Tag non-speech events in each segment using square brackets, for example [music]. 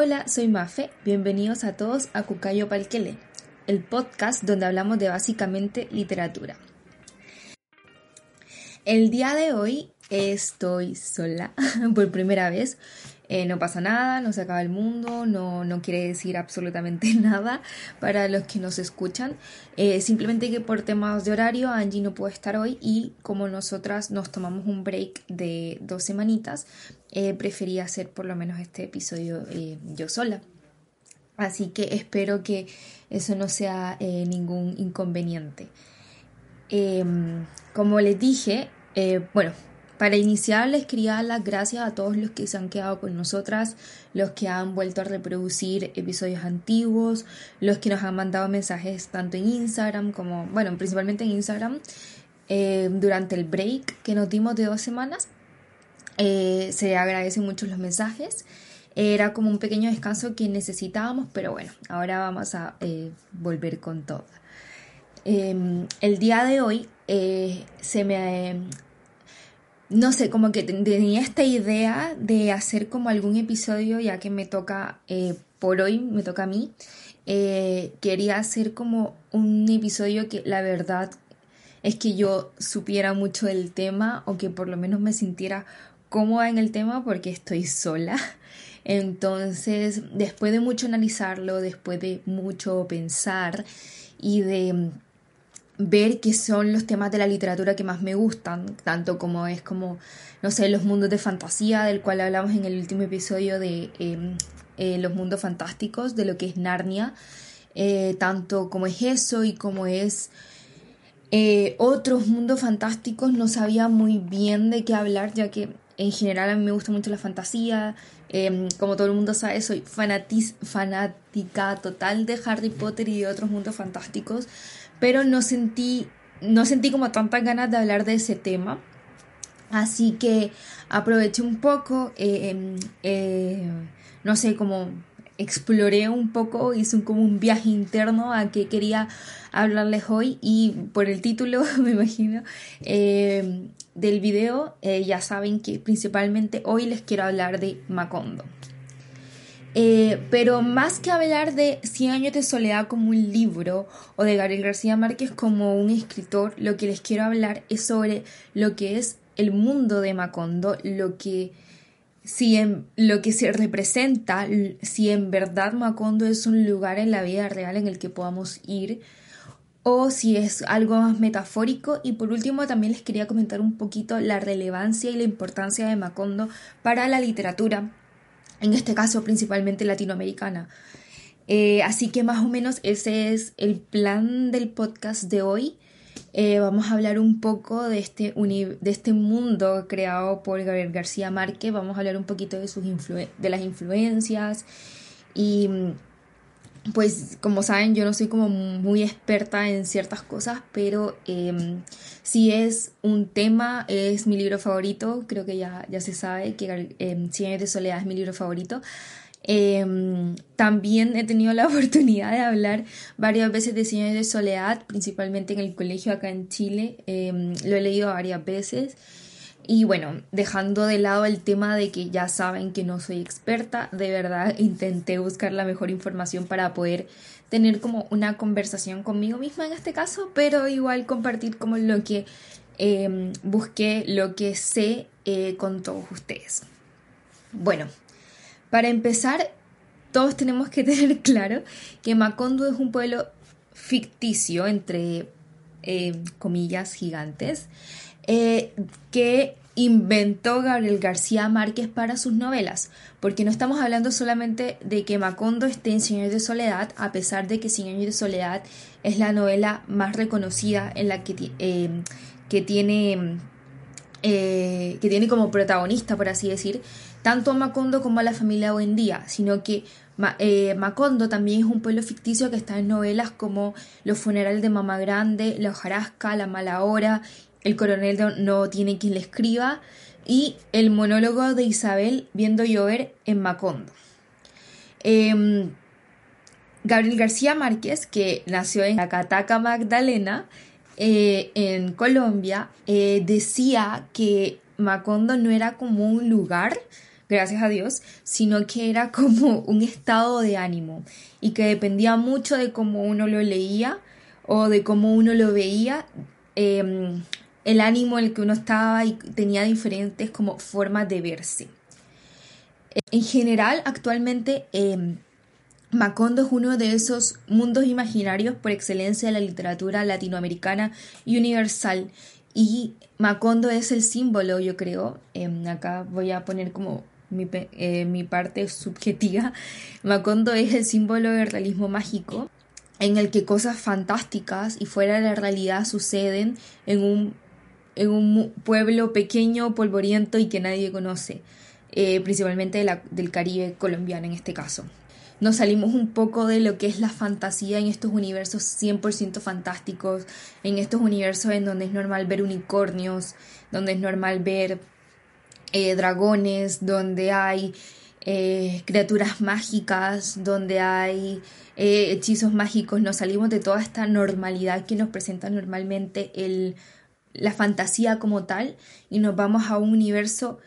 Hola, soy Mafe. Bienvenidos a todos a Cucayo Palquele, el podcast donde hablamos de básicamente literatura. El día de hoy estoy sola [laughs] por primera vez. Eh, no pasa nada, no se acaba el mundo, no, no quiere decir absolutamente [laughs] nada para los que nos escuchan. Eh, simplemente que por temas de horario Angie no puede estar hoy y como nosotras nos tomamos un break de dos semanitas, eh, preferí hacer por lo menos este episodio yo sola. Así que espero que eso no sea ningún inconveniente. Em, como les dije, bueno, para iniciar, les quería dar las gracias a todos los que se han quedado con nosotras, los que han vuelto a reproducir episodios antiguos, los que nos han mandado mensajes tanto en Instagram como, bueno, principalmente en Instagram, eh, durante el break que nos dimos de dos semanas. Eh, se agradecen mucho los mensajes. Era como un pequeño descanso que necesitábamos, pero bueno, ahora vamos a eh, volver con todo. Em, el día de hoy se me no sé, como que tenía esta idea de hacer como algún episodio, ya que me toca, eh, por hoy me toca a mí, eh, quería hacer como un episodio que la verdad es que yo supiera mucho del tema o que por lo menos me sintiera cómoda en el tema porque estoy sola. [laughs] Entonces, después de mucho analizarlo, después de mucho pensar y de ver qué son los temas de la literatura que más me gustan, tanto como es como, no sé, los mundos de fantasía, del cual hablamos en el último episodio de em, eh, los mundos fantásticos, de lo que es Narnia, eh, tanto como es eso y como es eh, otros mundos fantásticos, no sabía muy bien de qué hablar, ya que en general a mí me gusta mucho la fantasía, em, como todo el mundo sabe, soy fanática total de Harry Potter y de otros mundos fantásticos, pero no sentí, no sentí como tantas ganas de hablar de ese tema. Así que aproveché un poco, eh, em, eh, no sé, como exploré un poco, hice un, como un viaje interno a que quería hablarles hoy y por el título, [laughs] me imagino, eh, del video, ya saben que principalmente hoy les quiero hablar de Macondo. Eh, pero más que hablar de Cien años de soledad como un libro o de Gabriel García Márquez como un escritor, lo que les quiero hablar es sobre lo que es el mundo de Macondo, lo que si en, lo que se representa, si en verdad Macondo es un lugar en la vida real en el que podamos ir o si es algo más metafórico. Y por último también les quería comentar un poquito la relevancia y la importancia de Macondo para la literatura en este caso principalmente latinoamericana. Eh, así que más o menos ese es el plan del podcast de hoy. Eh, vamos a hablar un poco de este, de este mundo creado por Gabriel García Márquez, vamos a hablar un poquito de, sus de las influencias y pues como saben yo no soy como muy experta en ciertas cosas, pero eh, si es un tema, es mi libro favorito, creo que ya, ya se sabe que eh, de soledad es mi libro favorito. Em, también he tenido la [laughs] oportunidad de hablar varias veces de Cien de soledad, principalmente en el colegio acá en Chile, em, lo he leído varias veces. Y bueno, dejando de lado el tema de que ya saben que no soy experta, de verdad [laughs] intenté buscar la mejor información para poder tener como una conversación conmigo misma en este caso, pero igual compartir como lo que em, busqué, lo que sé eh, con todos ustedes. Bueno, para empezar, todos tenemos que [laughs] tener claro que Macondo es un pueblo ficticio, entre eh, comillas gigantes, eh, que inventó Gabriel García Márquez para sus novelas, porque no estamos hablando solamente de que Macondo esté en Cien de soledad, a pesar de que Cien de soledad es la novela más reconocida en la que, eh, que tiene eh, que tiene como protagonista, por así decir, tanto a Macondo como a la familia día, sino que Macondo también es un pueblo ficticio que está en novelas como Los funerales de Mamá Grande, La hojarasca, La mala hora el coronel no tiene quien le escriba y el monólogo de Isabel viendo llover en Macondo. Em, Gabriel García Márquez, que nació en Acataca, Magdalena, eh, en Colombia, eh, decía que Macondo no era como un lugar, gracias a Dios, sino que era como un estado de ánimo y que dependía mucho de cómo uno lo leía o de cómo uno lo veía, em, el ánimo en el que uno estaba y tenía diferentes como formas de verse. En general, actualmente em, Macondo es uno de esos mundos imaginarios por excelencia de la literatura latinoamericana y universal. Y Macondo es el símbolo, yo creo. Em, acá voy a poner como mi, eh, mi, parte subjetiva. Macondo es el símbolo del realismo mágico, en el que cosas fantásticas y fuera de la realidad suceden en un, en un pueblo pequeño, polvoriento y que nadie conoce, eh, principalmente del Caribe colombiano en este caso. Nos salimos un poco de lo que es la fantasía en estos universos 100% fantásticos, en estos universos en donde es normal ver unicornios, donde es normal ver eh, dragones, donde hay eh, criaturas mágicas, donde hay hechizos mágicos, nos salimos de toda esta normalidad que nos presenta normalmente el, la fantasía como tal y nos vamos a un universo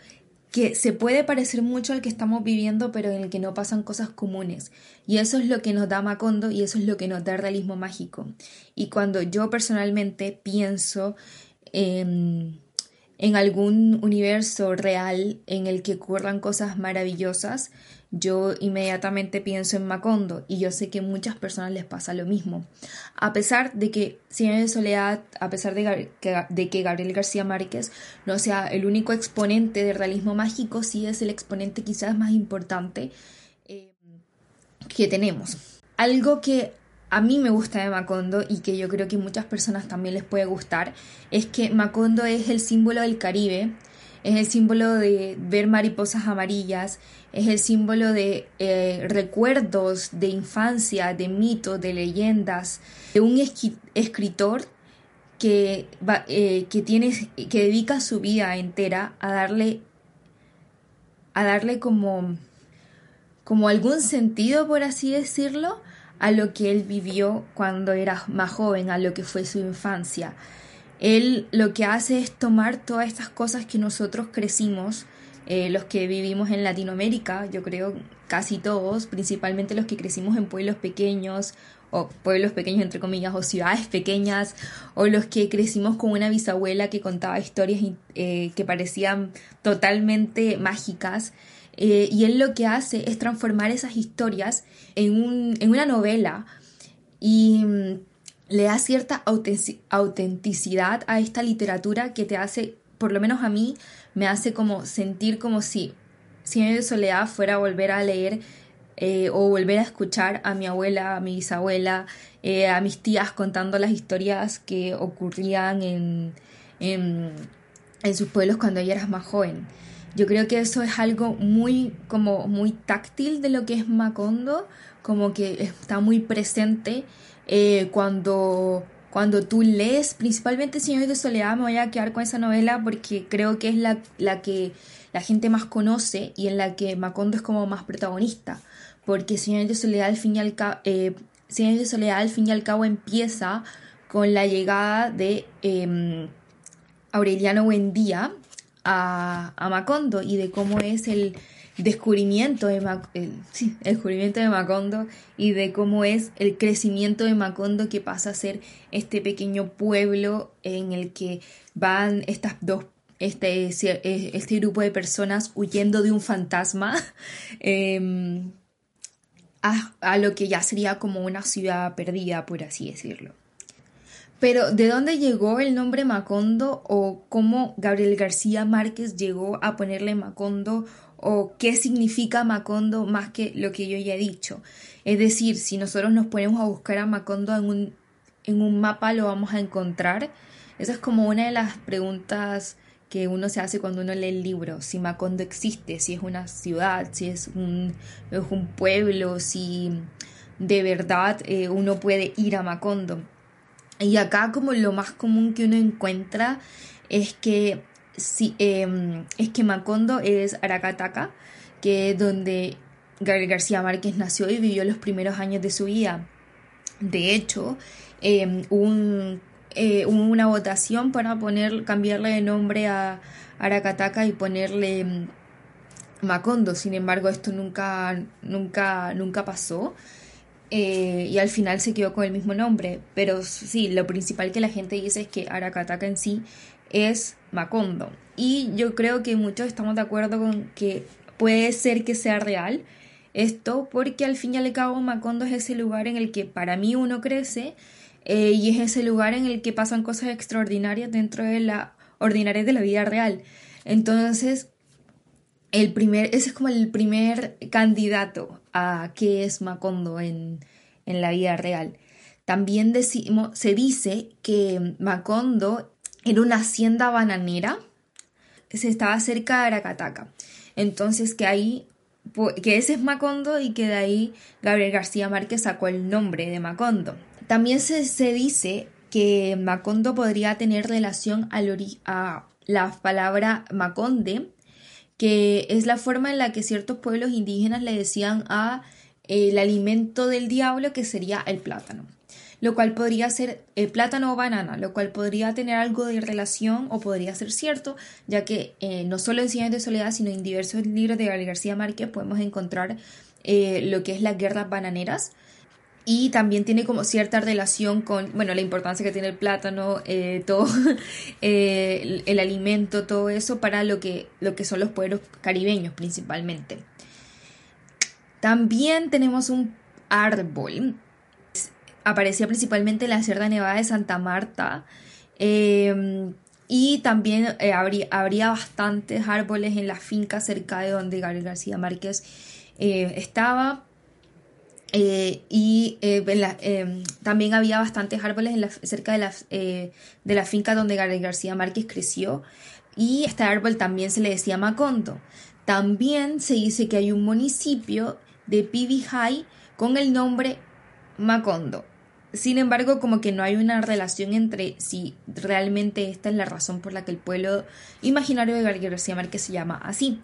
que se puede parecer mucho al que estamos viviendo, pero en el que no pasan cosas comunes. Y eso es lo que nos da Macondo y eso es lo que nos da el realismo mágico. Y cuando yo personalmente pienso en en algún universo real en el que ocurran cosas maravillosas, yo inmediatamente pienso en Macondo y yo sé que a muchas personas les pasa lo mismo. A pesar de que Cien de Soledad, a pesar de, de, que Gabriel García Márquez no sea el único exponente del realismo mágico, sí es el exponente quizás más importante eh, que tenemos. Algo que a mí me gusta de Macondo y que yo creo que muchas personas también les puede gustar, es que Macondo es el símbolo del Caribe, es el símbolo de ver mariposas amarillas, es el símbolo de eh, recuerdos de infancia, de mitos, de leyendas, de un escritor que, eh, que, tiene, que dedica su vida entera a darle, a darle como, como algún sentido, por así decirlo, a lo que él vivió cuando era más joven, a lo que fue su infancia. Él lo que hace es tomar todas estas cosas que nosotros crecimos, eh, los que vivimos en Latinoamérica, yo creo casi todos, principalmente los que crecimos en pueblos pequeños o pueblos pequeños entre comillas o ciudades pequeñas o los que crecimos con una bisabuela que contaba historias eh, que parecían totalmente mágicas eh, y él lo que hace es transformar esas historias en, un, en una novela. Y mm, le da cierta autenticidad a esta literatura que te hace, por lo menos a mí, me hace como sentir como si Cien de Soledad fuera volver a leer eh, o volver a escuchar a mi abuela, a mi bisabuela, eh, a mis tías contando las historias que ocurrían en, en, en sus pueblos cuando ella era más joven. Yo creo que eso es algo muy, como muy táctil de lo que es Macondo, como que está muy presente eh, cuando, cuando tú lees, principalmente Señores de Soledad, me voy a quedar con esa novela porque creo que es la, la que la gente más conoce y en la que Macondo es como más protagonista, porque Señores de Soledad al fin y al cabo, eh, de Soledad al fin y al cabo empieza con la llegada de eh, Aureliano Buendía, a, Macondo y de cómo es el descubrimiento de, el, descubrimiento de Macondo y de cómo es el crecimiento de Macondo que pasa a ser este pequeño pueblo en el que van estas dos este, este grupo de personas huyendo de un fantasma [laughs] em, a, a lo que ya sería como una ciudad perdida, por así decirlo. Pero ¿de dónde llegó el nombre Macondo o cómo Gabriel García Márquez llegó a ponerle Macondo o qué significa Macondo más que lo que yo ya he dicho? Es decir, si nosotros nos ponemos a buscar a Macondo en un, en un mapa lo vamos a encontrar. Esa es como una de las preguntas que uno se hace cuando uno lee el libro, si Macondo existe, si es una ciudad, si es un, es un pueblo, si de verdad eh, uno puede ir a Macondo. Y acá como lo más común que uno encuentra es que, si, em, es que Macondo es Aracataca, que es donde Gabriel García Márquez nació y vivió los primeros años de su vida. De hecho, em, eh, hubo, una votación para poner, cambiarle de nombre a Aracataca y ponerle Macondo. Sin embargo, esto nunca, nunca, nunca pasó. Eh, y al final se quedó con el mismo nombre. Pero sí, lo principal que la gente dice es que Aracataca en sí es Macondo. Y yo creo que muchos estamos de acuerdo con que puede ser que sea real esto, porque al fin y al cabo Macondo es ese lugar en el que para mí uno crece eh, y es ese lugar en el que pasan cosas extraordinarias dentro de la ordinaria de la vida real. Entonces, el primer, ese es como el primer candidato a qué es Macondo en, en la vida real. También decimos, se dice que Macondo era una hacienda bananera, se estaba cerca de Aracataca. Entonces que ahí, que ese es Macondo y que de ahí Gabriel García Márquez sacó el nombre de Macondo. También se, se dice que Macondo podría tener relación a la palabra Maconde, que es la forma en la que ciertos pueblos indígenas le decían a el alimento del diablo que sería el plátano lo cual podría ser el plátano o banana, lo cual podría tener algo de relación o podría ser cierto, ya que eh, no solo en Ciencias de Soledad, sino en diversos libros de Gabriel García Márquez podemos encontrar eh, lo que es las guerras bananeras, y también tiene como cierta relación con, bueno, la importancia que tiene el plátano, eh, todo [laughs] el, el, alimento, todo eso para lo que, lo que son los pueblos caribeños principalmente. También tenemos un árbol aparecía principalmente en la Sierra Nevada de Santa Marta. Em, y también eh, habría, bastantes árboles en la finca cerca de donde Gabriel García Márquez eh, estaba. Eh, y em, también había bastantes árboles en la, cerca de la, de la finca donde Gabriel García Márquez creció. Y este árbol también se le decía Macondo. También se dice que hay un municipio de Pibijay con el nombre Macondo. Sin embargo, como que no hay una relación entre si realmente esta es la razón por la que el pueblo imaginario de García Márquez se llama así.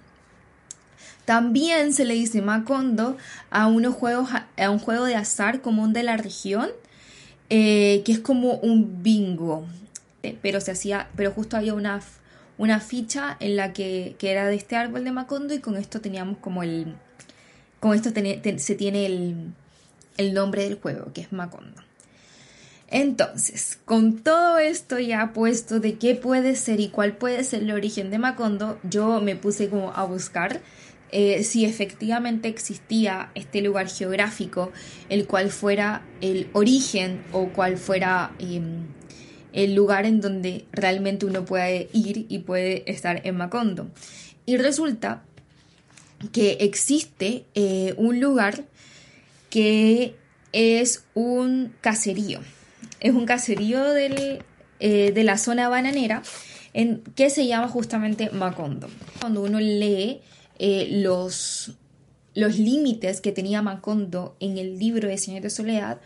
También se le dice Macondo a, unos juegos, a un juego de azar común de la región, eh, que es como un bingo, eh, pero se hacía, pero justo había una, una ficha en la que, que, era de este árbol de Macondo y con esto teníamos como el, con esto se tiene el, el nombre del juego, que es Macondo. Entonces, con todo esto ya puesto de qué puede ser y cuál puede ser el origen de Macondo, yo me puse como a buscar eh, si efectivamente existía este lugar geográfico, el cual fuera el origen o cuál fuera em, el lugar en donde realmente uno puede ir y puede estar en Macondo. Y resulta que existe eh, un lugar que es un caserío es un caserío eh, de la zona bananera en, que se llama justamente Macondo. Cuando uno lee eh, los, límites que tenía Macondo en el libro de Señor de Soledad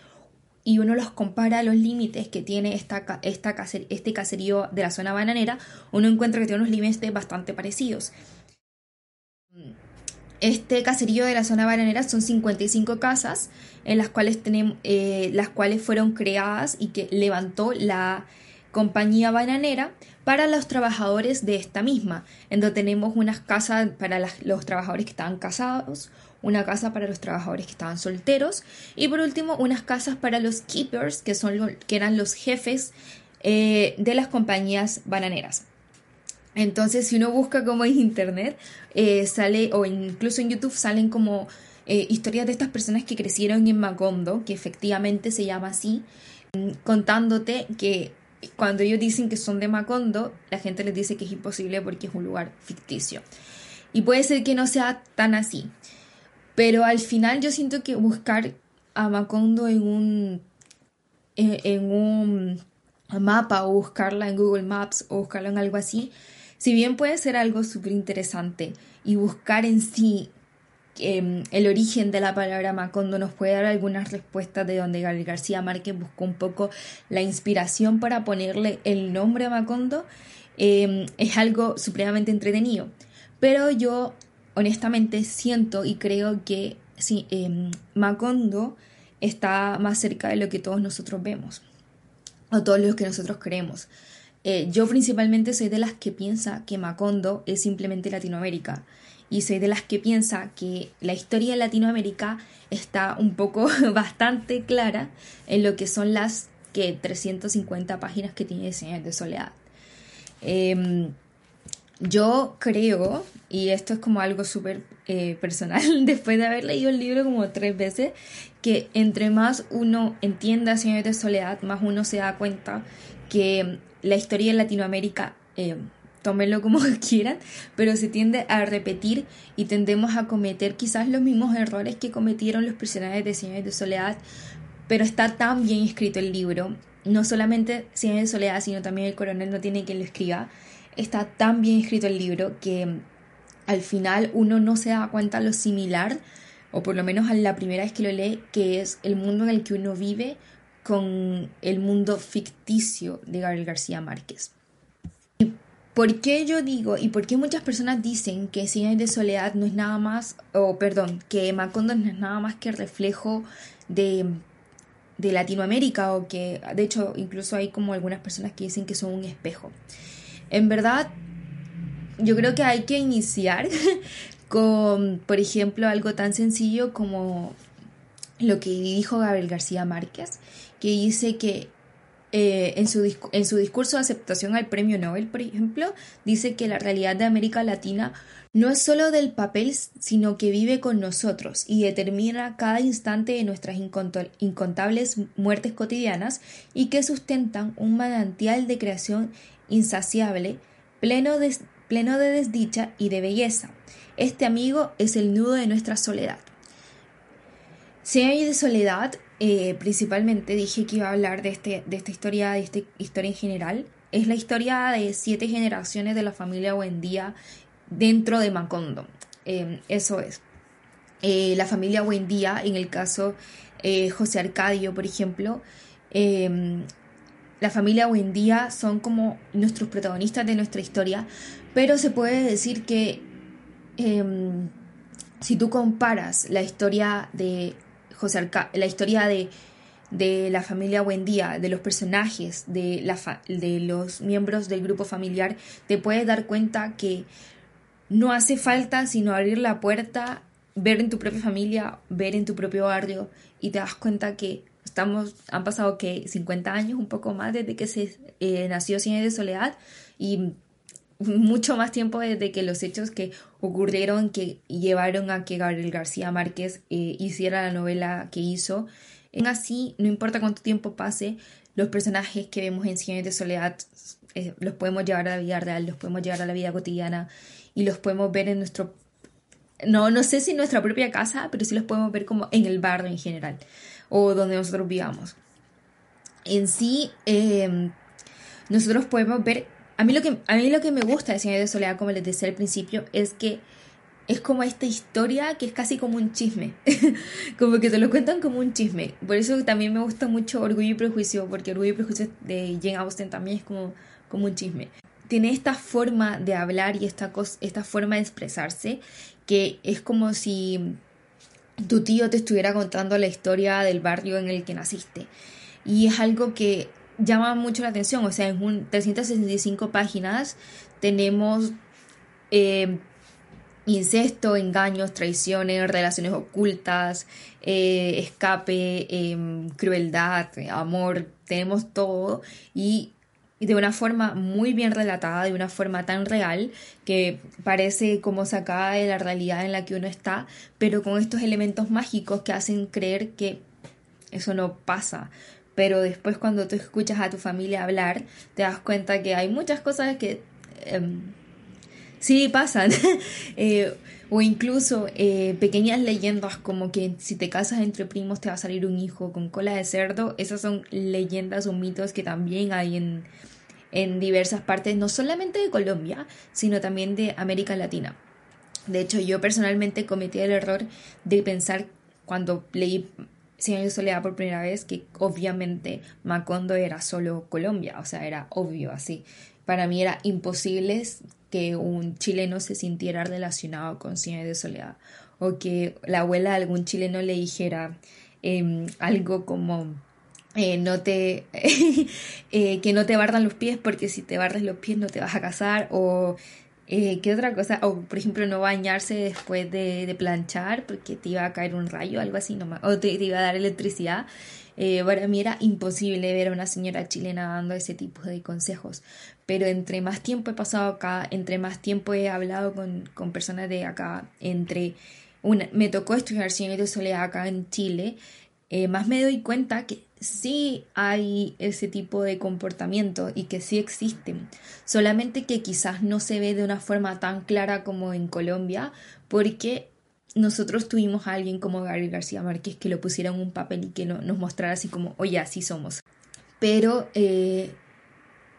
y uno los compara a los límites que tiene esta este caserío de la zona bananera, uno encuentra que tiene unos límites bastante parecidos. Este caserío de la zona bananera son 55 casas en las cuales, tenemos, eh, las cuales fueron creadas y que levantó la compañía bananera para los trabajadores de esta misma, en donde tenemos unas casas para los trabajadores que estaban casados, una casa para los trabajadores que estaban solteros y por último unas casas para los keepers, que, son, que eran los jefes eh, de las compañías bananeras. Entonces, si uno busca como en internet, eh, sale, o incluso en YouTube salen como eh, historias de estas personas que crecieron en Macondo, que efectivamente se llama así, contándote que cuando ellos dicen que son de Macondo, la gente les dice que es imposible porque es un lugar ficticio. Y puede ser que no sea tan así. Pero al final yo siento que buscar a Macondo en un, en un mapa o buscarla en Google Maps o buscarla en algo así, si bien puede ser algo súper interesante y buscar en sí em, el origen de la palabra Macondo nos puede dar algunas respuestas de donde Gabriel García Márquez buscó un poco la inspiración para ponerle el nombre a Macondo, em, es algo supremamente entretenido. Pero yo honestamente siento y creo que sí, em, Macondo está más cerca de lo que todos nosotros vemos o todos los que nosotros creemos. Eh, yo principalmente soy de las que piensa que Macondo es simplemente Latinoamérica y soy de las que piensa que la historia de Latinoamérica está un poco [laughs] bastante clara en lo que son las que 350 páginas que tiene Señales de Soledad. Em, yo creo, y esto es como algo súper eh, personal, [laughs] después de haber leído el libro como tres veces, que entre más uno entienda Señores de Soledad, más uno se da cuenta que la historia de Latinoamérica, eh, tómenlo como [laughs] quieran, pero se tiende a repetir y tendemos a cometer quizás los mismos errores que cometieron los personajes de Señores de Soledad, pero está tan bien escrito el libro, no solamente Señores de Soledad, sino también el coronel no tiene quien lo escriba, está tan bien escrito el libro que al final uno no se da cuenta lo similar, o por lo menos a la primera vez que lo lee, que es el mundo en el que uno vive con el mundo ficticio de Gabriel García Márquez. ¿Y por qué yo digo y por qué muchas personas dicen que Cien de Soledad no es nada más, o perdón, que Macondo no es nada más que reflejo de, de Latinoamérica o que de hecho incluso hay como algunas personas que dicen que son un espejo? En verdad, yo creo que hay que iniciar [laughs] con, por ejemplo, algo tan sencillo como lo que dijo Gabriel García Márquez, que dice que eh, en, su discurso de aceptación al premio Nobel, por ejemplo, dice que la realidad de América Latina no es solo del papel, sino que vive con nosotros y determina cada instante de nuestras incontables muertes cotidianas y que sustentan un manantial de creación insaciable, pleno de, pleno de desdicha y de belleza. Este amigo es el nudo de nuestra soledad. Si hay de soledad, eh, principalmente dije que iba a hablar de, este, de esta historia, de esta historia en general. Es la historia de siete generaciones de la familia Buendía dentro de Macondo. Em, eso es. Eh, la familia Buendía, en el caso eh, José Arcadio, por ejemplo, em, la familia Buendía son como nuestros protagonistas de nuestra historia, pero se puede decir que em, si tú comparas la historia de José la historia de, de la familia Buendía, de los personajes, de, la de los miembros del grupo familiar, te puedes dar cuenta que no hace falta sino abrir la puerta, ver en tu propia familia, ver en tu propio barrio y te das cuenta que estamos, han pasado que 50 años, un poco más desde que se eh, nació Cine de Soledad y mucho más tiempo desde que los hechos que ocurrieron que llevaron a que Gabriel García Márquez eh, hiciera la novela que hizo. En así, no importa cuánto tiempo pase, los personajes que vemos en Cine de Soledad eh, los podemos llevar a la vida real, los podemos llevar a la vida cotidiana y los podemos ver en nuestro no, no sé si en nuestra propia casa, pero sí los podemos ver como en el barrio en general o donde nosotros vivamos. En sí, em, nosotros podemos ver, a mí, lo que, a mí lo que me gusta de Señor de Soledad, como les decía al principio, es que es como esta historia que es casi como un chisme, [laughs] como que te lo cuentan como un chisme. Por eso también me gusta mucho Orgullo y Prejuicio, porque Orgullo y Prejuicio de Jane Austen también es como, como un chisme. Tiene esta forma de hablar y esta, esta forma de expresarse que es como si tu tío te estuviera contando la historia del barrio en el que naciste. Y es algo que llama mucho la atención, o sea, en un 365 páginas tenemos eh, incesto, engaños, traiciones, relaciones ocultas, eh, escape, em, crueldad, amor, tenemos todo y de una forma muy bien relatada, de una forma tan real que parece como sacada de la realidad en la que uno está, pero con estos elementos mágicos que hacen creer que eso no pasa. Pero después cuando tú escuchas a tu familia hablar, te das cuenta que hay muchas cosas que em, sí pasan. [laughs] Eh, o incluso eh, pequeñas leyendas como que si te casas entre primos te va a salir un hijo con cola de cerdo. Esas son leyendas o mitos que también hay en, en diversas partes, no solamente de Colombia, sino también de América Latina. De hecho, yo personalmente cometí el error de pensar cuando leí Cien años de soledad por primera vez que obviamente Macondo era solo Colombia, o sea, era obvio así. Para mí era imposible que un chileno se sintiera relacionado con Cien de soledad o que la abuela de algún chileno le dijera em, algo como eh, no te [laughs] eh, que no te bardan los pies porque si te bardas los pies no te vas a casar o Eh, ¿Qué otra cosa? O, por ejemplo, no bañarse después de, planchar porque te iba a caer un rayo, algo así nomás, o te, iba a dar electricidad. Eh, para mí era imposible ver a una señora chilena dando ese tipo de consejos. Pero entre más tiempo he pasado acá, entre más tiempo he hablado con, con personas de acá, entre una, me tocó estudiar cine de soledad acá en Chile, eh, más me doy cuenta que sí hay ese tipo de comportamiento y que sí existen, solamente que quizás no se ve de una forma tan clara como en Colombia, porque nosotros tuvimos a alguien como Gary García Márquez que lo pusiera en un papel y que nos mostrara así como, oye, así somos. Pero eh,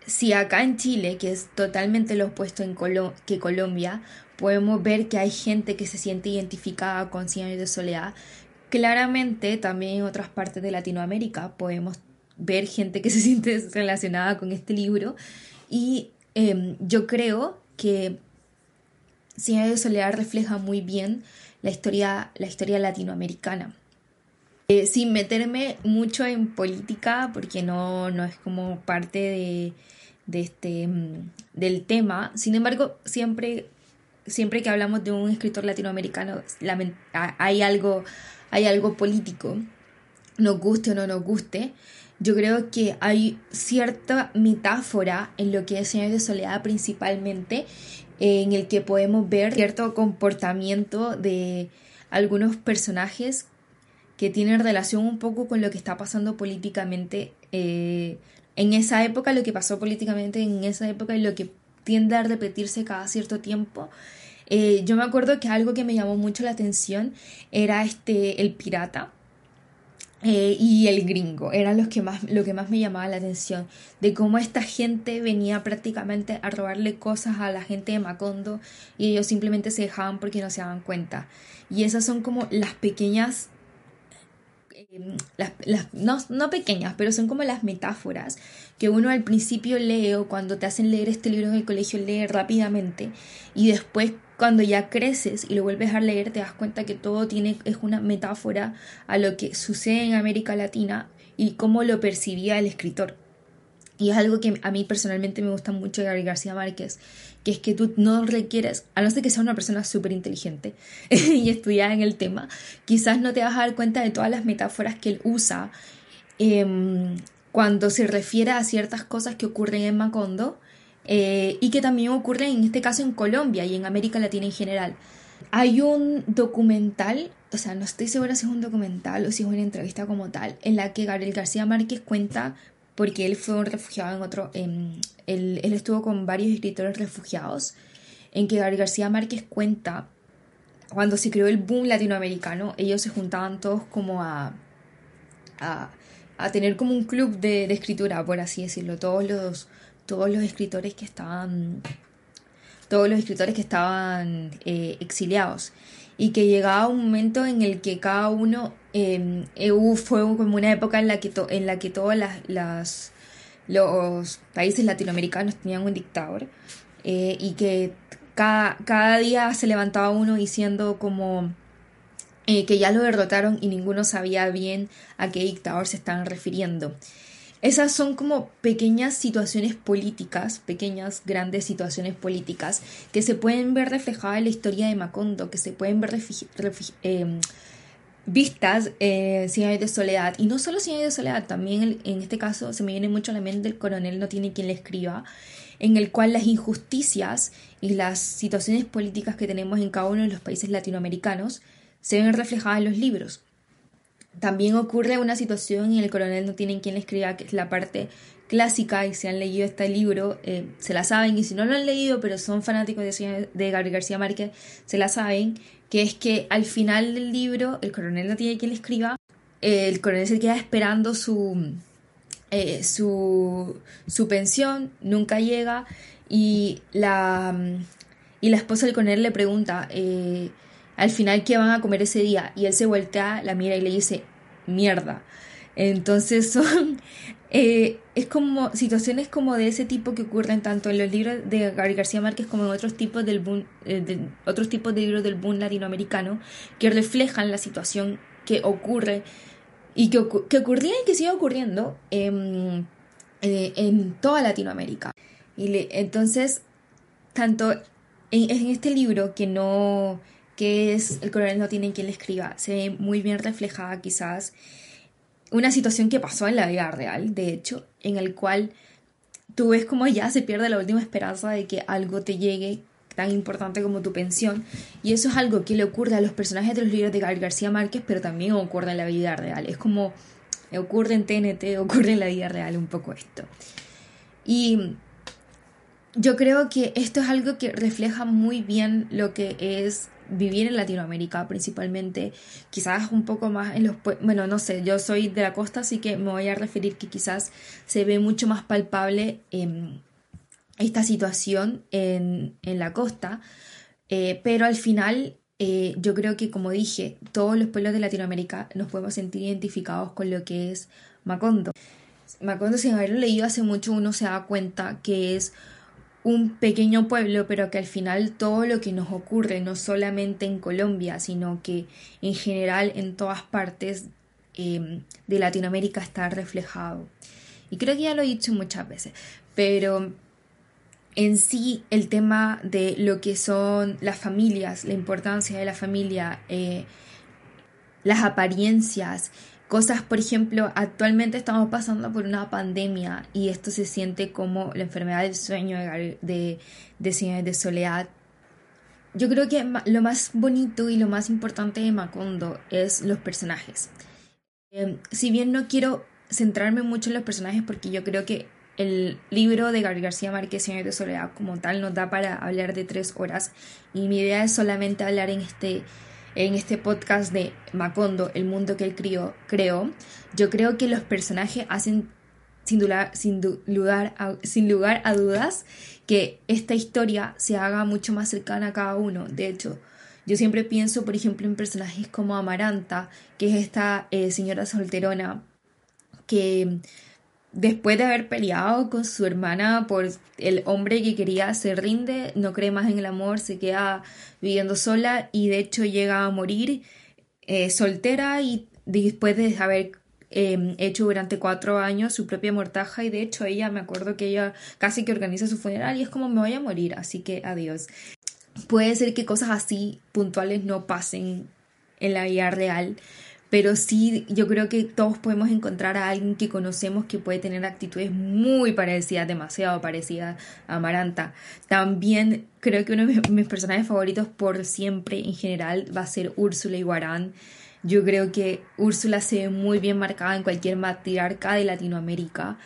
si acá en Chile, que es totalmente lo opuesto en que Colombia, podemos ver que hay gente que se siente identificada con Cien de soledad, claramente también en otras partes de Latinoamérica podemos ver gente que [laughs] se siente relacionada con este libro y em, yo creo que Cien de soledad refleja muy bien la historia, la historia latinoamericana. Eh, sin meterme mucho en política, porque no, no es como parte de este, mm, del tema. Sin embargo, siempre, siempre que hablamos de un escritor latinoamericano, hay algo, hay algo político, nos guste o no nos guste. Yo creo que hay cierta metáfora en lo que es Señor de Soledad principalmente, en el que podemos ver cierto comportamiento de algunos personajes que tienen relación un poco con lo que está pasando políticamente eh, en esa época, lo que pasó políticamente en esa época y lo que tiende a repetirse cada cierto tiempo. Eh, yo me acuerdo que algo que me llamó mucho la atención era este el pirata eh, y el gringo, eran los que más, lo que más me llamaba la atención, de cómo esta gente venía prácticamente a robarle cosas a la gente de Macondo y ellos simplemente se dejaban porque no se daban cuenta. Y esas son como las pequeñas Las, no, no, pequeñas, pero son como las metáforas que uno al principio lee o cuando te hacen leer este libro en el colegio lee rápidamente y después cuando ya creces y lo vuelves a leer te das cuenta que todo tiene es una metáfora a lo que sucede en América Latina y cómo lo percibía el escritor. Y es algo que a mí personalmente me gusta mucho de Gabriel García Márquez, que es que tú no requieres, a no ser que sea una persona súper inteligente [laughs] y estudiada en el tema, quizás no te vas a dar cuenta de todas las metáforas que él usa em, cuando se refiere a ciertas cosas que ocurren en Macondo eh, y que también ocurren en este caso en Colombia y en América Latina en general. Hay un documental, o sea, no estoy segura si es un documental o si es una entrevista como tal, en la que Gabriel García Márquez cuenta porque él fue un refugiado en otro, él, estuvo con varios escritores refugiados, en que Gabriel García Márquez cuenta, cuando se creó el boom latinoamericano, ellos se juntaban todos como a, a, tener como un club de, escritura, por así decirlo, todos los, todos los escritores que estaban, todos los escritores que estaban eh, exiliados. Y que llegaba un momento en el que cada uno eh, fue como una época en la que, en la que todos las, los países latinoamericanos tenían un dictador eh, y que cada, cada, día se levantaba uno diciendo como eh, que ya lo derrotaron y ninguno sabía bien a qué dictador se estaban refiriendo. Esas son como pequeñas situaciones políticas, pequeñas, grandes situaciones políticas que se pueden ver reflejadas en la historia de Macondo, que se pueden ver eh, vistas en Cien de Soledad. Y no solo Cien de Soledad, también en este caso se me viene mucho a la mente el coronel no tiene quien le escriba, en el cual las injusticias y las situaciones políticas que tenemos en cada uno de los países latinoamericanos se ven reflejadas en los libros. También ocurre una situación y el coronel no tiene quien le escriba, que es la parte clásica, y si han leído este libro, eh, se la saben, y si no lo han leído, pero son fanáticos de, de Gabriel García Márquez, se la saben, que es que al final del libro el coronel no tiene quien le escriba, el coronel se queda esperando su, eh, su, su pensión, nunca llega, y la, y la esposa del coronel le pregunta, eh, al final qué van a comer ese día y él se voltea, la mira y le dice mierda. Entonces [laughs] son eh, es como situaciones como de ese tipo que ocurren tanto en los libros de Gabriel García Márquez como en otros tipos del boom, eh, de, otros tipos de libros del boom latinoamericano que reflejan la situación que ocurre y que, que ocurría y que sigue ocurriendo en, eh, toda Latinoamérica. Y entonces, tanto en este libro que no que es el coronel no tiene quien le escriba, se ve muy bien reflejada quizás una situación que pasó en la vida real, de hecho, en el cual tú ves como ya se pierde la última esperanza de que algo te llegue tan importante como tu pensión. Y eso es algo que le ocurre a los personajes de los libros de García Márquez, pero también ocurre en la vida real. Es como ocurre en TNT, ocurre en la vida real un poco esto. Y yo creo que esto es algo que refleja muy bien lo que es vivir en Latinoamérica principalmente, quizás un poco más en los... Bueno, no sé, yo soy de la costa, así que me voy a referir que quizás se ve mucho más palpable esta situación en, la costa, eh, pero al final eh, yo creo que, como dije, todos los pueblos de Latinoamérica nos podemos sentir identificados con lo que es Macondo. Macondo, sin haberlo leído hace mucho, uno se da cuenta que es un pequeño pueblo, pero que al final todo lo que nos ocurre, no solamente en Colombia, sino que en general en todas partes em, de Latinoamérica está reflejado. Y creo que ya lo he dicho muchas veces, pero en sí el tema de lo que son las familias, la importancia de la familia, eh, las apariencias, Cosas, por ejemplo, actualmente estamos pasando por una pandemia y esto se siente como la enfermedad del sueño de, de, de, de soledad. Yo creo que lo más bonito y lo más importante de Macondo es los personajes. Em, si bien no quiero centrarme mucho en los personajes porque yo creo que el libro de Gabriel García Márquez, Señor de Soledad, como tal, nos da para hablar de tres horas y mi idea es solamente hablar en este en este podcast de Macondo, el mundo que él crió, creó, yo creo que los personajes hacen sin, lugar a dudas que esta historia se haga mucho más cercana a cada uno. De hecho, yo siempre pienso, por ejemplo, en personajes como Amaranta, que es esta eh, señora solterona que después de haber peleado con su hermana por el hombre que quería, se rinde, no cree más en el amor, se queda viviendo sola y de hecho llega a morir eh, soltera y después de haber em, hecho durante cuatro años su propia mortaja y de hecho ella, me acuerdo que ella casi que organiza su funeral y es como me voy a morir, así que adiós. Puede ser que cosas así puntuales no pasen en la vida real, pero sí yo creo que todos podemos encontrar a alguien que conocemos que puede tener actitudes muy parecidas, demasiado parecidas a Amaranta. También creo que uno de mis personajes favoritos por siempre en general va a ser Úrsula Iguarán. Yo creo que Úrsula se ve muy bien marcada en cualquier matriarca de Latinoamérica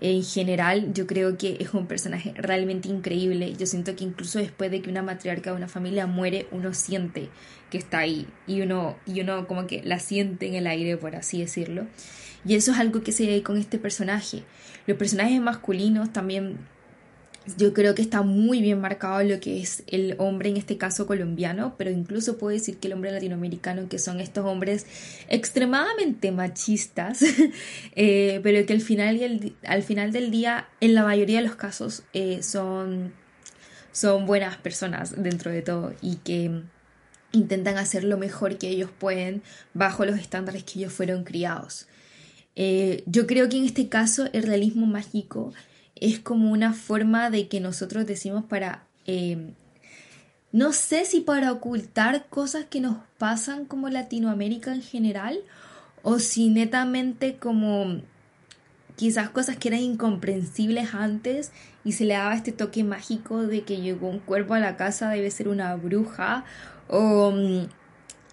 en general yo creo que es un personaje realmente increíble. Yo siento que incluso después de que una matriarca de una familia muere, uno siente que está ahí y uno, y uno como que la siente en el aire, por así decirlo. Y eso es algo que se ve con este personaje. Los personajes masculinos también yo creo que está muy bien marcado lo que es el hombre, en este caso colombiano, pero incluso puedo decir que el hombre latinoamericano, que son estos hombres extremadamente machistas, [laughs] eh, pero que al final, al final del día, en la mayoría de los casos, eh, son, son buenas personas dentro de todo y que intentan hacer lo mejor que ellos pueden bajo los estándares que ellos fueron criados. Eh, yo creo que en este caso el realismo mágico es como una forma de que nosotros decimos para, em, no sé si para ocultar cosas que nos pasan como Latinoamérica en general, o si netamente como quizás cosas que eran incomprensibles antes y se le daba este toque mágico de que llegó un cuerpo a la casa, debe ser una bruja, o mm,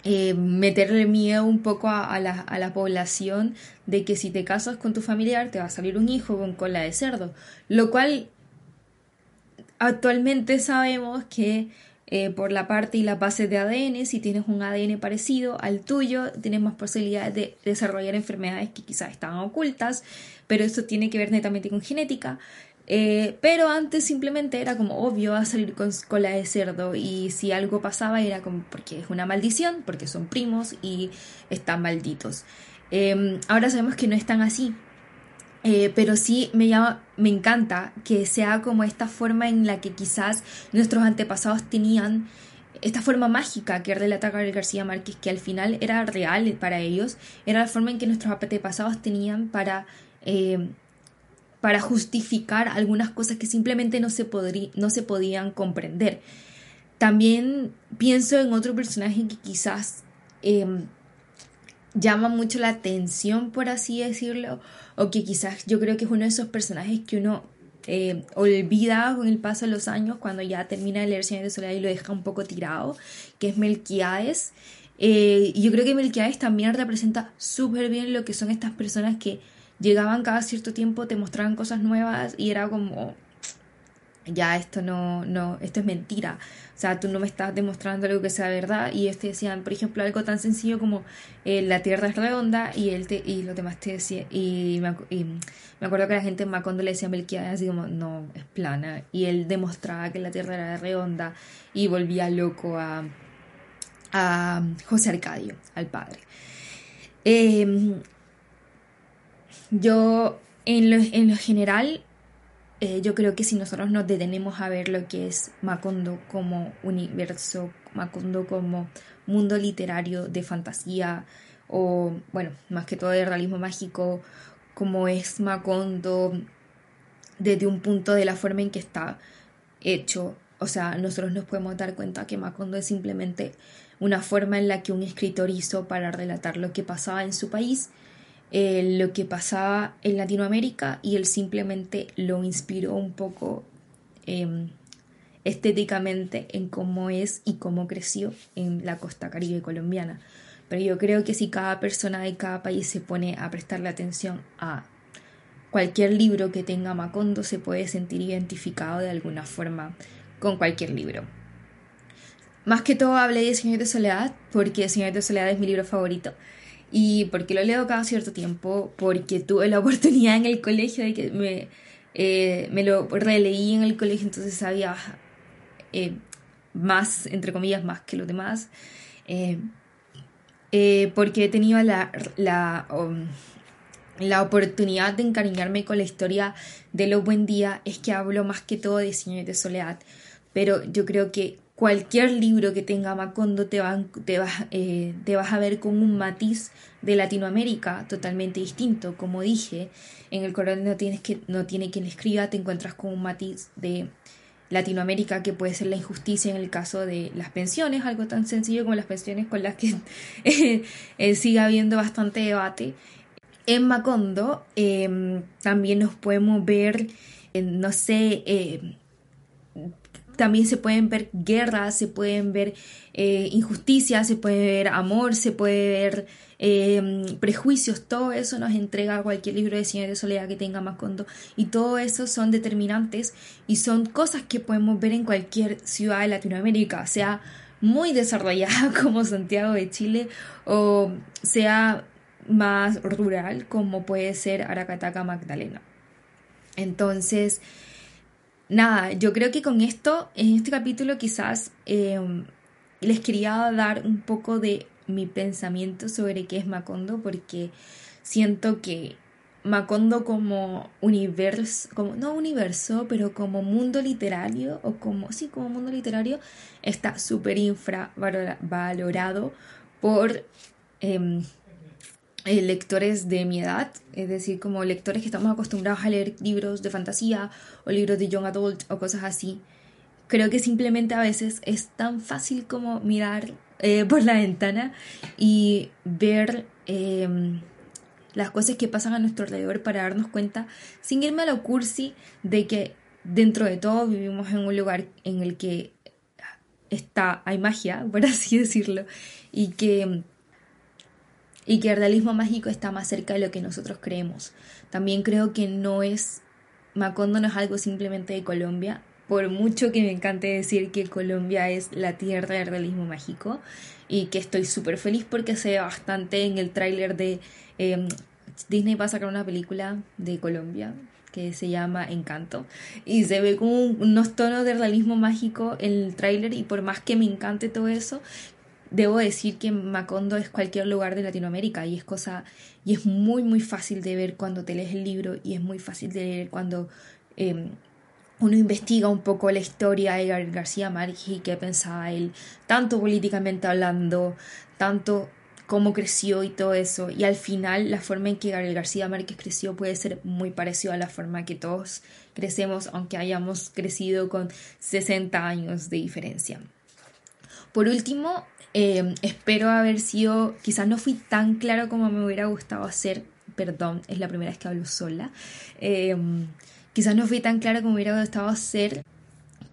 eh, meterle miedo un poco a, la, a, la, población de que si te casas con tu familiar te va a salir un hijo con cola de cerdo, lo cual actualmente sabemos que eh, por la parte y la base de ADN, si tienes un ADN parecido al tuyo, tienes más posibilidades de desarrollar enfermedades que quizás estaban ocultas, pero esto tiene que ver netamente con genética. Eh, pero antes simplemente era como obvio a salir con cola de cerdo y si algo pasaba era como porque es una maldición, porque son primos y están malditos. Em, ahora sabemos que no es tan así, eh, pero sí me, llama, me encanta que sea como esta forma en la que quizás nuestros antepasados tenían esta forma mágica que relata Gabriel García Márquez, que al final era real para ellos, era la forma en que nuestros antepasados tenían para eh, para justificar algunas cosas que simplemente no se, no se podían comprender. también pienso en otro personaje que quizás em, llama mucho la atención, por así decirlo, o que quizás yo creo que es uno de esos personajes que uno eh, olvida con el paso de los años cuando ya termina de leer Señor de Soledad y lo deja un poco tirado, que es Melquiades. Eh, y yo creo que Melquiades también representa súper bien lo que son estas personas que llegaban cada cierto tiempo, te mostraban cosas nuevas y era como, ya esto no, no, esto es mentira. O sea, tú no me estás demostrando algo que sea verdad. Y este decían, por ejemplo, algo tan sencillo como eh, la Tierra es redonda y él te, y los demás te decían, y me, me acuerdo que la gente en Macondo le decía a Melquiades así como, no, es plana. Y él demostraba que la Tierra era redonda y volvía loco a, a José Arcadio, al padre. Em, yo, en lo, en lo general, eh, yo creo que si nosotros nos detenemos a ver lo que es Macondo como universo, Macondo como mundo literario de fantasía, o bueno, más que todo de realismo mágico, como es Macondo desde un punto de la forma en que está hecho. O sea, nosotros nos podemos dar cuenta que Macondo es simplemente una forma en la que un escritor hizo para relatar lo que pasaba en su país eh, lo que pasaba en Latinoamérica y él simplemente lo inspiró un poco em, estéticamente en cómo es y cómo creció en la costa caribe colombiana. Pero yo creo que si cada persona de cada país se pone a prestarle atención a cualquier libro que tenga Macondo, se puede sentir identificado de alguna forma con cualquier libro. Más que todo hablé de Señor de Soledad, porque Señor de Soledad es mi libro favorito. ¿Y porque lo leo cada cierto tiempo? Porque tuve la [laughs] oportunidad en el colegio de que me, eh, me lo releí en el colegio, entonces sabía eh, más, entre comillas, más que los demás. Eh, porque he tenido la, la, um, la oportunidad de encariñarme con la historia de Lo Buen Día, es que hablo más que todo de Señores de Soledad. Pero yo creo que cualquier libro que tenga Macondo te, te, vas, eh, te vas a ver con un matiz de Latinoamérica totalmente distinto. Como dije, en el coronel no, tienes que, no tiene quien escriba, te encuentras con un matiz de Latinoamérica que puede ser la injusticia en el caso de las pensiones, algo tan sencillo como las pensiones con las que [laughs] eh, sigue habiendo bastante debate. En Macondo em, también nos podemos ver, no sé, eh, también se pueden ver guerras, se pueden ver eh, injusticias, se puede ver amor, se puede ver em, prejuicios, todo eso nos entrega cualquier libro de Señor de Soledad que tenga Macondo y todo eso son determinantes y son cosas que podemos ver en cualquier ciudad de Latinoamérica, sea muy desarrollada [laughs] como Santiago de Chile o sea más rural como puede ser Aracataca Magdalena. Entonces, nada, yo creo que con esto, en este capítulo quizás em, les quería dar un poco de mi pensamiento sobre qué es Macondo, porque siento que Macondo como universo, como no universo, pero como mundo literario, o como, sí, como mundo literario, está súper infravalorado por em, eh, lectores de mi edad, es decir, como lectores que estamos acostumbrados a leer libros de fantasía o libros de young adult o cosas así. Creo que simplemente a veces es tan fácil como mirar eh, [laughs] por la ventana y ver em, las cosas que pasan a nuestro alrededor para darnos cuenta, sin irme a lo cursi, de que dentro de todo vivimos en un lugar en el que está, hay magia, [laughs] por así decirlo, y que y que el realismo mágico está más cerca de lo que nosotros creemos. También creo que no es, Macondo no es algo simplemente de Colombia, por mucho que me encante decir que Colombia es la tierra del realismo mágico y que estoy súper feliz porque ve bastante en el tráiler de em, Disney va a sacar una película de Colombia que se llama Encanto y se ve como unos tonos de realismo mágico en el tráiler y por más que me encante todo eso debo decir que Macondo es cualquier lugar de Latinoamérica y es cosa y es muy muy fácil de ver cuando te lees el libro y es muy fácil de leer cuando em, uno investiga un poco la historia de Gabriel García Márquez y qué pensaba él, tanto políticamente hablando, tanto cómo creció y todo eso. Y al final la forma en que Gabriel García Márquez creció puede ser muy parecido a la forma que todos crecemos, aunque hayamos crecido con 60 años de diferencia. Por último, eh, espero haber sido, quizás no fui tan claro como me hubiera gustado hacer, perdón, es la primera vez que hablo sola, eh, quizás no fui tan claro como me hubiera gustado hacer,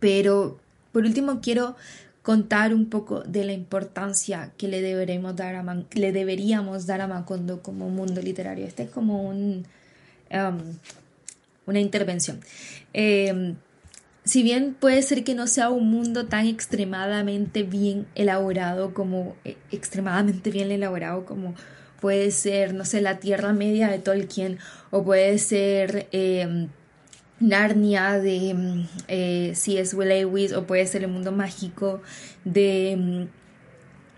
pero por último quiero contar un poco de la importancia que le, deberemos dar a le deberíamos dar a Macondo como mundo literario. Este es como um, una intervención. Si bien puede ser que no sea un mundo tan extremadamente bien elaborado como eh, extremadamente bien elaborado como puede ser, no sé, la Tierra Media de Tolkien o puede ser em, Narnia de mm, eh, C.S. Lewis o puede ser el mundo mágico de mm,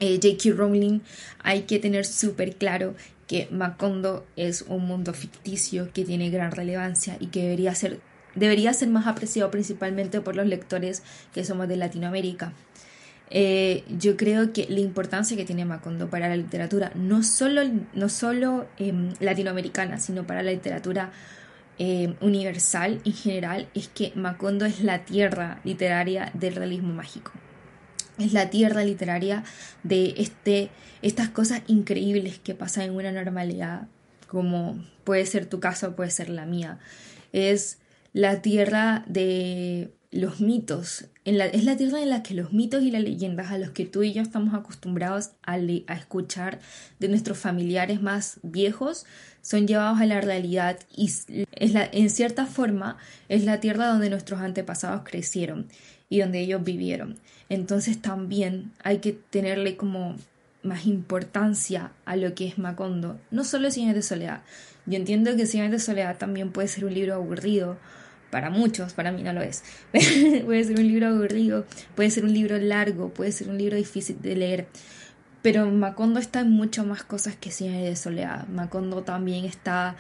eh, J.K. Rowling, hay que tener súper claro que Macondo es un mundo ficticio que tiene gran relevancia y que debería ser debería ser más apreciado principalmente por los lectores que somos de Latinoamérica. Eh, yo creo que la importancia que tiene Macondo para la literatura, no solo, no solo em, latinoamericana, sino para la literatura em, universal en general, es que Macondo es la tierra literaria del realismo mágico. Es la tierra literaria de este, estas cosas increíbles que pasan en una normalidad, como puede ser tu caso, puede ser la mía. Es la tierra de los mitos. En la, es la tierra en la que los mitos y las leyendas a los que tú y yo estamos acostumbrados a, escuchar de nuestros familiares más viejos son llevados a la realidad y es en cierta forma es la tierra donde nuestros antepasados crecieron y donde ellos vivieron. Entonces también hay que tenerle como más importancia a lo que es Macondo, no solo Cien de Soledad. Yo entiendo que Cien de Soledad también puede ser un libro aburrido para muchos, para mí no lo es. [laughs] puede ser un libro aburrido, puede ser un libro largo, puede ser un libro difícil de leer. Pero Macondo está en muchas más cosas que Cien de Soledad. Macondo también está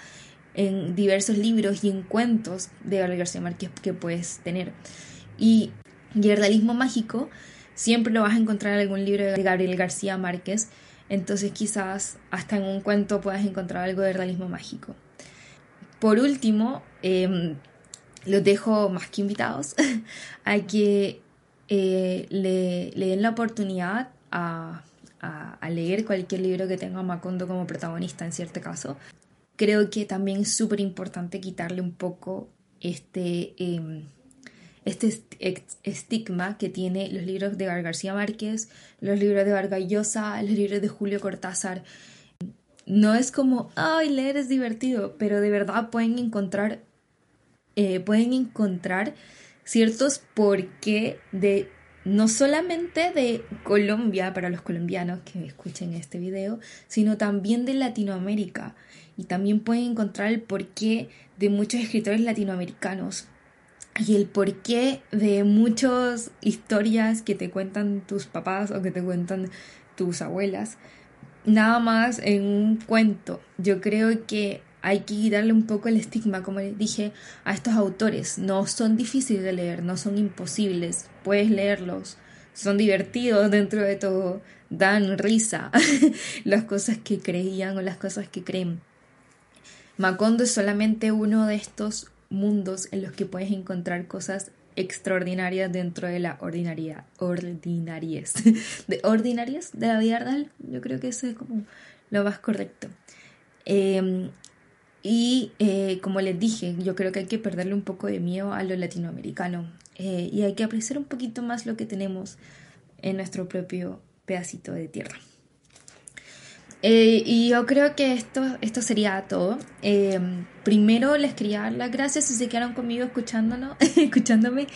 en diversos libros y en cuentos de Gabriel García Márquez que puedes tener. Y, y el realismo mágico siempre lo vas a encontrar en algún libro de Gabriel García Márquez. Entonces quizás hasta en un cuento puedas encontrar algo de realismo mágico. Por último, eh, los dejo más que invitados [laughs] a que eh, le, den la oportunidad a, leer cualquier libro que tenga Macondo como protagonista en cierto caso. Creo que también es súper importante quitarle un poco este, em, este estigma que tiene los libros de García Márquez, los libros de Vargas Llosa, los libros de Julio Cortázar. No es como, ay, leer es divertido, pero de verdad pueden encontrar eh, pueden encontrar ciertos por qué de no solamente de Colombia para los colombianos que escuchen este video, sino también de Latinoamérica. Y también pueden encontrar el porqué de muchos escritores latinoamericanos y el porqué de muchas historias que te cuentan tus papás o que te cuentan tus abuelas. Nada más en un cuento. Yo creo que hay que quitarle un poco el estigma, como les dije, a estos autores. No son difíciles de leer, no son imposibles, puedes leerlos, son divertidos dentro de todo, dan risa [laughs] las cosas que creían o las cosas que creen. Macondo es solamente uno de estos mundos en los que puedes encontrar cosas extraordinarias dentro de la ordinaria, ordinariez, [laughs] de ordinarias de la vida real. Yo creo que eso es como lo más correcto. Eh, y eh, como les dije, yo creo que hay que perderle un poco de miedo a lo latinoamericano eh, y hay que apreciar un poquito más lo que tenemos en nuestro propio pedacito de tierra. Eh, y yo creo que esto, esto sería todo. primero les quería dar las gracias si se quedaron conmigo escuchándonos, [laughs] escuchándome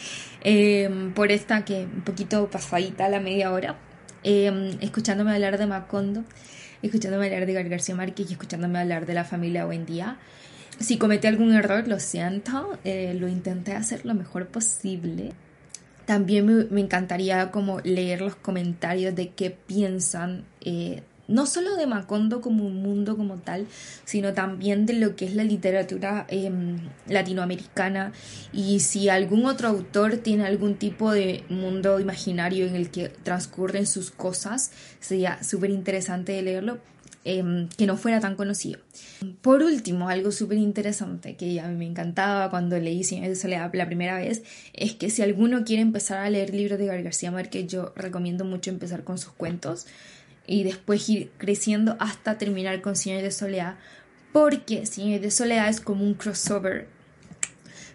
por esta que un poquito pasadita la media hora, escuchándome hablar de Macondo escuchándome hablar de García Márquez y escuchándome hablar de la familia hoy en día. Si cometí algún error, lo siento, eh, lo intenté hacer lo mejor posible. También me, me, encantaría como leer los comentarios de qué piensan eh, no solo de Macondo como un mundo como tal, sino también de lo que es la literatura em, latinoamericana y si algún otro autor tiene algún tipo de mundo imaginario en el que transcurren sus cosas, sería súper interesante leerlo. em, que no fuera tan conocido. Por último, algo súper interesante que a mí me encantaba cuando leí Cien de Soledad la primera vez, es que si alguno quiere empezar a leer libros de García Márquez, yo recomiendo mucho empezar con sus cuentos y después ir creciendo hasta terminar con Cien de Soledad, porque Cien de Soledad es como un crossover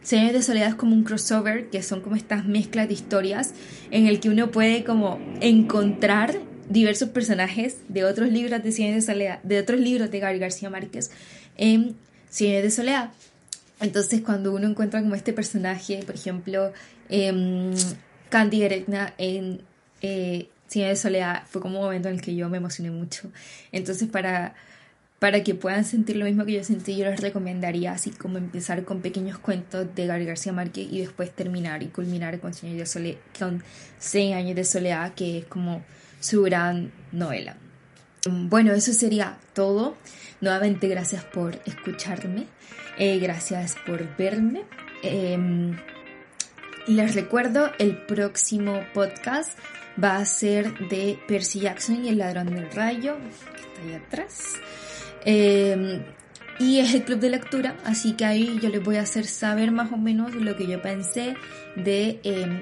Señores de Soledad es como un crossover, que son como estas mezclas de historias en el que uno puede como encontrar diversos personajes de otros libros de Señores de Soledad, de otros libros de Gary García Márquez en Señores de Soledad. Entonces cuando uno encuentra como este personaje, por ejemplo, eh, Candy Eregna en de Soledad, fue como un momento en el que yo me emocioné mucho. Entonces para para que puedan sentir lo mismo que yo sentí, yo les recomendaría así como empezar con pequeños cuentos de Gary García Márquez y después terminar y culminar con 100 años de, con 100 años de soledad, que es como su gran novela. Bueno, eso sería todo. Nuevamente gracias por escucharme, eh, gracias por verme. Em, les recuerdo, el próximo podcast va a ser de Percy Jackson y el ladrón del rayo, que está ahí atrás. Em, y es el club de lectura, así que ahí yo les voy a hacer saber más o menos lo que yo pensé de eh,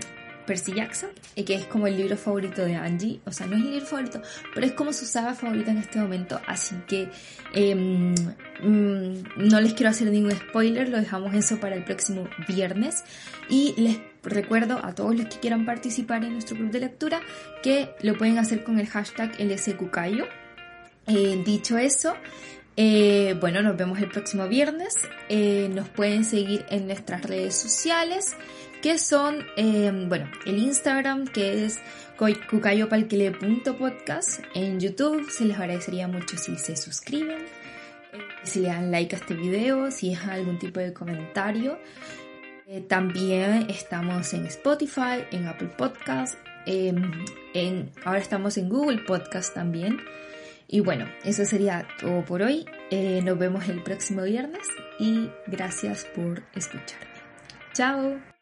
Percy Jackson, eh, que es como el libro favorito de Angie. O sea, no es el libro favorito, pero es como su saga favorita en este momento. Así que em, mm, no les quiero hacer ningún spoiler, lo dejamos eso para el próximo viernes. Y les recuerdo a todos los que quieran participar en nuestro club de lectura que lo pueden hacer con el hashtag LSQCayo. Eh, dicho eso, eh, bueno, nos vemos el próximo viernes. Eh, nos pueden seguir en nuestras redes sociales, que son, bueno, el Instagram, que es cucayopalquele.podcast. En YouTube se les agradecería mucho si se suscriben, si le dan like a este video, si es algún tipo de comentario. También estamos en Spotify, en Apple Podcast, en, ahora estamos en Google Podcast también. Y bueno, eso sería todo por hoy. Eh, nos vemos el próximo viernes y gracias por escucharme. Chao.